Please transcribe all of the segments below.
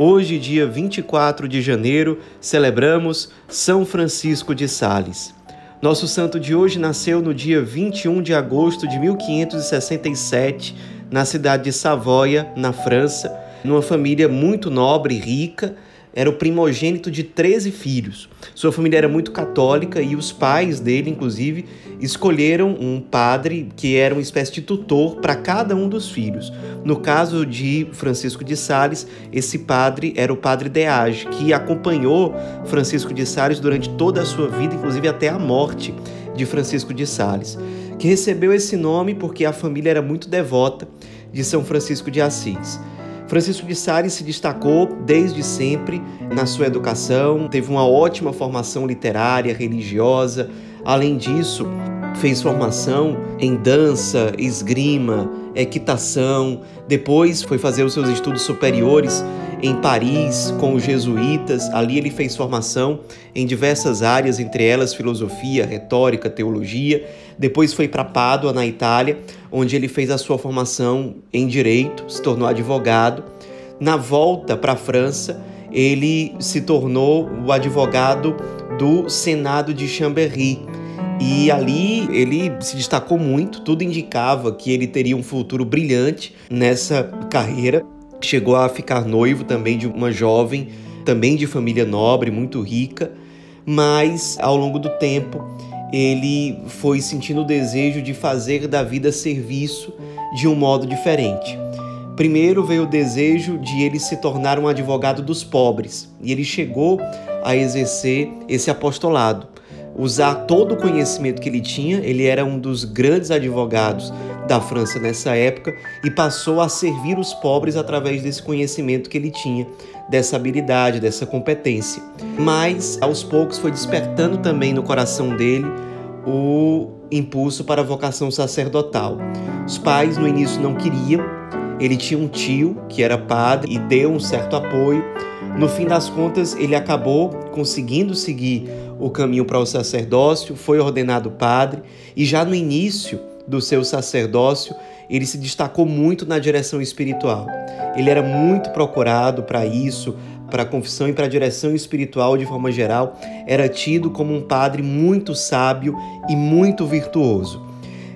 Hoje, dia 24 de janeiro, celebramos São Francisco de Sales. Nosso santo de hoje nasceu no dia 21 de agosto de 1567, na cidade de Savoia, na França, numa família muito nobre e rica era o primogênito de 13 filhos. Sua família era muito católica e os pais dele, inclusive, escolheram um padre que era uma espécie de tutor para cada um dos filhos. No caso de Francisco de Sales, esse padre era o padre Deage, que acompanhou Francisco de Sales durante toda a sua vida, inclusive até a morte de Francisco de Sales, que recebeu esse nome porque a família era muito devota de São Francisco de Assis. Francisco de Sales se destacou desde sempre na sua educação, teve uma ótima formação literária, religiosa. Além disso, fez formação em dança, esgrima, equitação. Depois foi fazer os seus estudos superiores em Paris com os jesuítas. Ali ele fez formação em diversas áreas, entre elas filosofia, retórica, teologia. Depois foi para Pádua, na Itália, onde ele fez a sua formação em direito, se tornou advogado. Na volta para a França, ele se tornou o advogado do Senado de Chambéry. E ali ele se destacou muito, tudo indicava que ele teria um futuro brilhante nessa carreira. Chegou a ficar noivo também de uma jovem, também de família nobre, muito rica, mas ao longo do tempo ele foi sentindo o desejo de fazer da vida serviço de um modo diferente. Primeiro veio o desejo de ele se tornar um advogado dos pobres, e ele chegou a exercer esse apostolado usar todo o conhecimento que ele tinha. Ele era um dos grandes advogados da França nessa época e passou a servir os pobres através desse conhecimento que ele tinha, dessa habilidade, dessa competência. Mas aos poucos foi despertando também no coração dele o impulso para a vocação sacerdotal. Os pais no início não queriam, ele tinha um tio que era padre e deu um certo apoio. No fim das contas, ele acabou conseguindo seguir o caminho para o sacerdócio, foi ordenado padre e já no início do seu sacerdócio, ele se destacou muito na direção espiritual. Ele era muito procurado para isso, para a confissão e para a direção espiritual de forma geral, era tido como um padre muito sábio e muito virtuoso.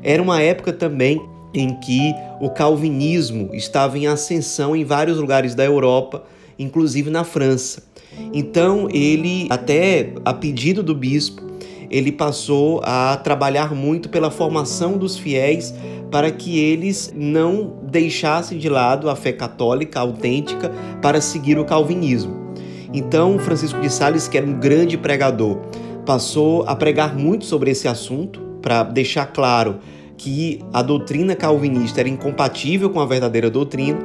Era uma época também em que o calvinismo estava em ascensão em vários lugares da Europa, inclusive na França. Então ele, até a pedido do bispo, ele passou a trabalhar muito pela formação dos fiéis para que eles não deixassem de lado a fé católica autêntica para seguir o calvinismo. Então, Francisco de Sales, que era um grande pregador, passou a pregar muito sobre esse assunto para deixar claro que a doutrina calvinista era incompatível com a verdadeira doutrina.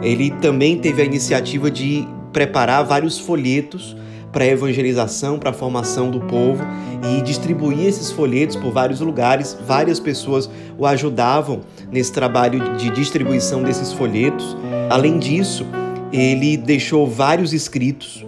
Ele também teve a iniciativa de preparar vários folhetos para evangelização, para a formação do povo e distribuir esses folhetos por vários lugares. Várias pessoas o ajudavam nesse trabalho de distribuição desses folhetos. Além disso, ele deixou vários escritos,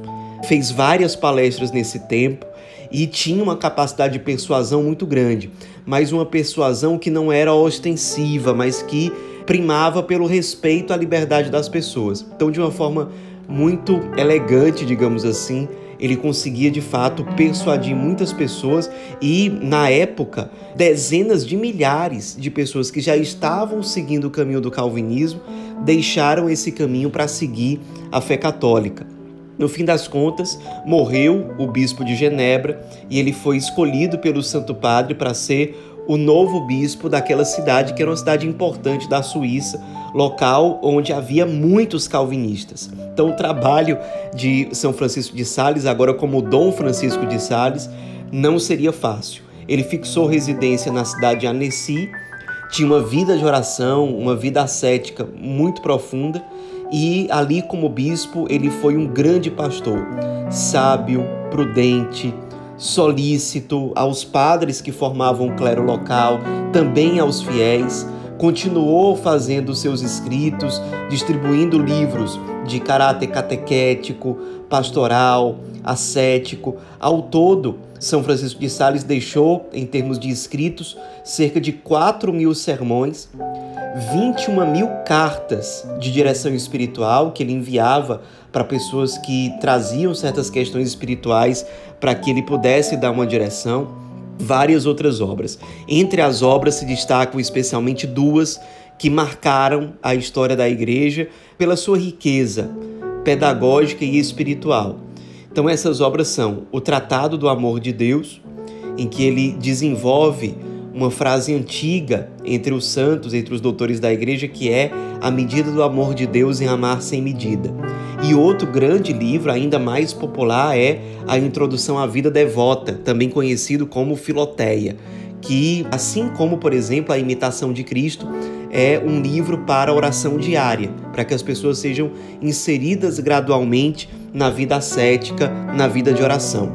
fez várias palestras nesse tempo e tinha uma capacidade de persuasão muito grande, mas uma persuasão que não era ostensiva, mas que primava pelo respeito à liberdade das pessoas. Então, de uma forma muito elegante, digamos assim. Ele conseguia de fato persuadir muitas pessoas e, na época, dezenas de milhares de pessoas que já estavam seguindo o caminho do calvinismo deixaram esse caminho para seguir a fé católica. No fim das contas, morreu o bispo de Genebra e ele foi escolhido pelo Santo Padre para ser o novo bispo daquela cidade, que era uma cidade importante da Suíça, local onde havia muitos calvinistas. Então, o trabalho de São Francisco de Sales, agora como Dom Francisco de Sales, não seria fácil. Ele fixou residência na cidade de Annecy, tinha uma vida de oração, uma vida ascética muito profunda, e ali, como bispo, ele foi um grande pastor, sábio, prudente, solícito aos padres que formavam o clero local, também aos fiéis. Continuou fazendo seus escritos, distribuindo livros de caráter catequético, pastoral, ascético. Ao todo, São Francisco de Sales deixou, em termos de escritos, cerca de 4 mil sermões, 21 mil cartas de direção espiritual que ele enviava para pessoas que traziam certas questões espirituais para que ele pudesse dar uma direção, várias outras obras. Entre as obras se destacam especialmente duas que marcaram a história da igreja pela sua riqueza pedagógica e espiritual. Então essas obras são o Tratado do Amor de Deus, em que ele desenvolve uma frase antiga entre os santos, entre os doutores da igreja, que é a medida do amor de Deus em amar sem medida. E outro grande livro, ainda mais popular, é a Introdução à Vida Devota, também conhecido como Filoteia, que, assim como, por exemplo, a Imitação de Cristo, é um livro para oração diária, para que as pessoas sejam inseridas gradualmente na vida ascética, na vida de oração.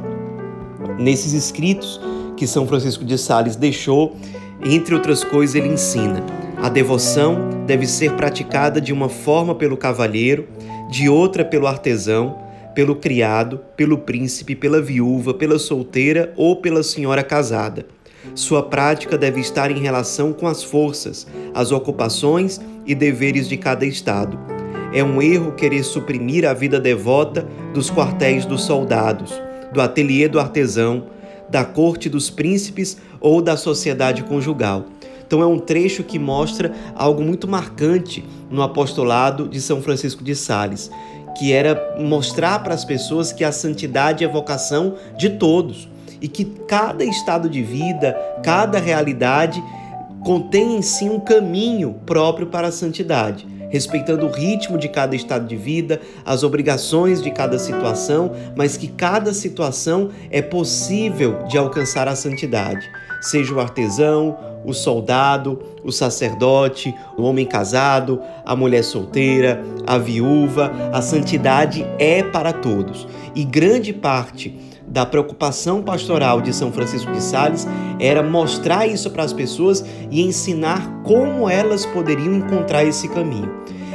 Nesses escritos, que São Francisco de Sales deixou, entre outras coisas, ele ensina: a devoção deve ser praticada de uma forma pelo cavalheiro, de outra pelo artesão, pelo criado, pelo príncipe, pela viúva, pela solteira ou pela senhora casada. Sua prática deve estar em relação com as forças, as ocupações e deveres de cada estado. É um erro querer suprimir a vida devota dos quartéis dos soldados, do ateliê do artesão, da corte dos príncipes ou da sociedade conjugal. Então é um trecho que mostra algo muito marcante no apostolado de São Francisco de Sales, que era mostrar para as pessoas que a santidade é vocação de todos e que cada estado de vida, cada realidade contém em si um caminho próprio para a santidade respeitando o ritmo de cada estado de vida, as obrigações de cada situação, mas que cada situação é possível de alcançar a santidade. Seja o artesão, o soldado, o sacerdote, o homem casado, a mulher solteira, a viúva, a santidade é para todos. E grande parte da preocupação pastoral de São Francisco de Sales era mostrar isso para as pessoas e ensinar como elas poderiam encontrar esse caminho.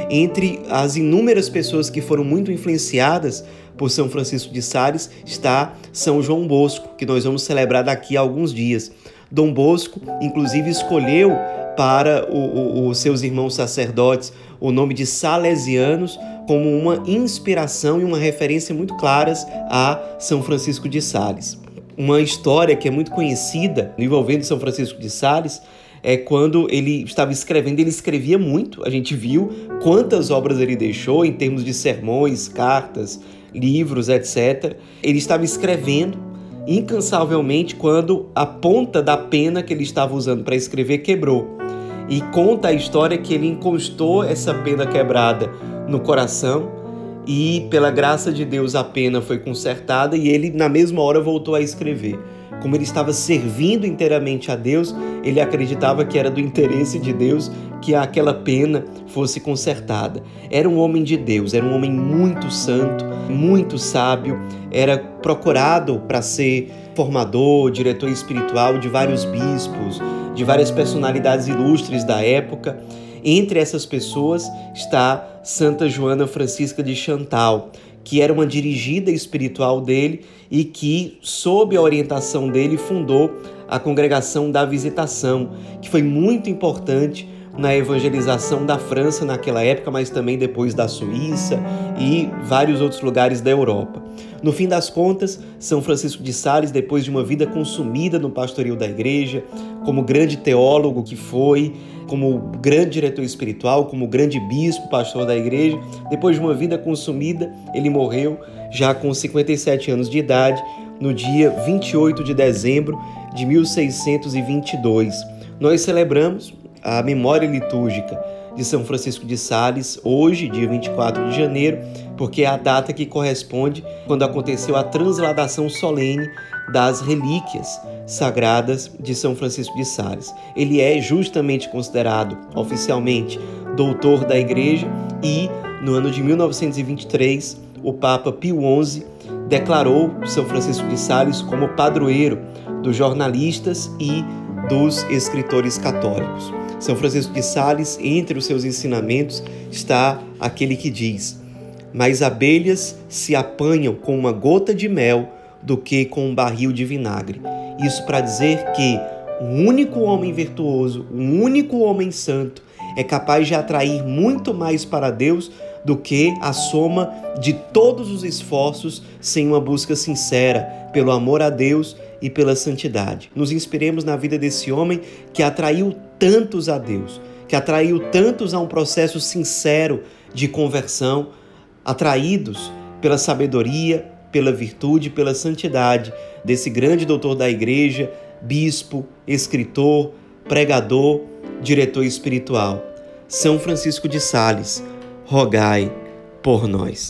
Entre as inúmeras pessoas que foram muito influenciadas por São Francisco de Sales está São João Bosco, que nós vamos celebrar daqui a alguns dias. Dom Bosco, inclusive, escolheu para os seus irmãos sacerdotes o nome de Salesianos como uma inspiração e uma referência muito claras a São Francisco de Sales. Uma história que é muito conhecida envolvendo São Francisco de Sales é quando ele estava escrevendo, ele escrevia muito, a gente viu quantas obras ele deixou em termos de sermões, cartas, livros, etc. Ele estava escrevendo incansavelmente quando a ponta da pena que ele estava usando para escrever quebrou. E conta a história que ele encostou essa pena quebrada no coração e pela graça de Deus a pena foi consertada e ele na mesma hora voltou a escrever. Como ele estava servindo inteiramente a Deus, ele acreditava que era do interesse de Deus que aquela pena fosse consertada. Era um homem de Deus, era um homem muito santo, muito sábio, era procurado para ser formador, diretor espiritual de vários bispos, de várias personalidades ilustres da época. Entre essas pessoas está Santa Joana Francisca de Chantal, que era uma dirigida espiritual dele e que, sob a orientação dele, fundou a Congregação da Visitação, que foi muito importante na evangelização da França naquela época, mas também depois da Suíça e vários outros lugares da Europa. No fim das contas, São Francisco de Sales, depois de uma vida consumida no pastoril da igreja, como grande teólogo que foi, como grande diretor espiritual, como grande bispo, pastor da igreja, depois de uma vida consumida, ele morreu já com 57 anos de idade, no dia 28 de dezembro de 1622. Nós celebramos a memória litúrgica de São Francisco de Sales, hoje, dia 24 de janeiro, porque é a data que corresponde quando aconteceu a transladação solene das relíquias sagradas de São Francisco de Sales. Ele é justamente considerado oficialmente doutor da Igreja e, no ano de 1923, o Papa Pio XI declarou São Francisco de Sales como padroeiro dos jornalistas e dos escritores católicos. São Francisco de Sales, entre os seus ensinamentos, está aquele que diz: Mais abelhas se apanham com uma gota de mel do que com um barril de vinagre. Isso para dizer que um único homem virtuoso, um único homem santo, é capaz de atrair muito mais para Deus do que a soma de todos os esforços sem uma busca sincera pelo amor a Deus e pela santidade. Nos inspiremos na vida desse homem que atraiu tantos a Deus, que atraiu tantos a um processo sincero de conversão, atraídos pela sabedoria, pela virtude, pela santidade desse grande doutor da igreja, bispo, escritor, pregador, diretor espiritual. São Francisco de Sales, rogai por nós.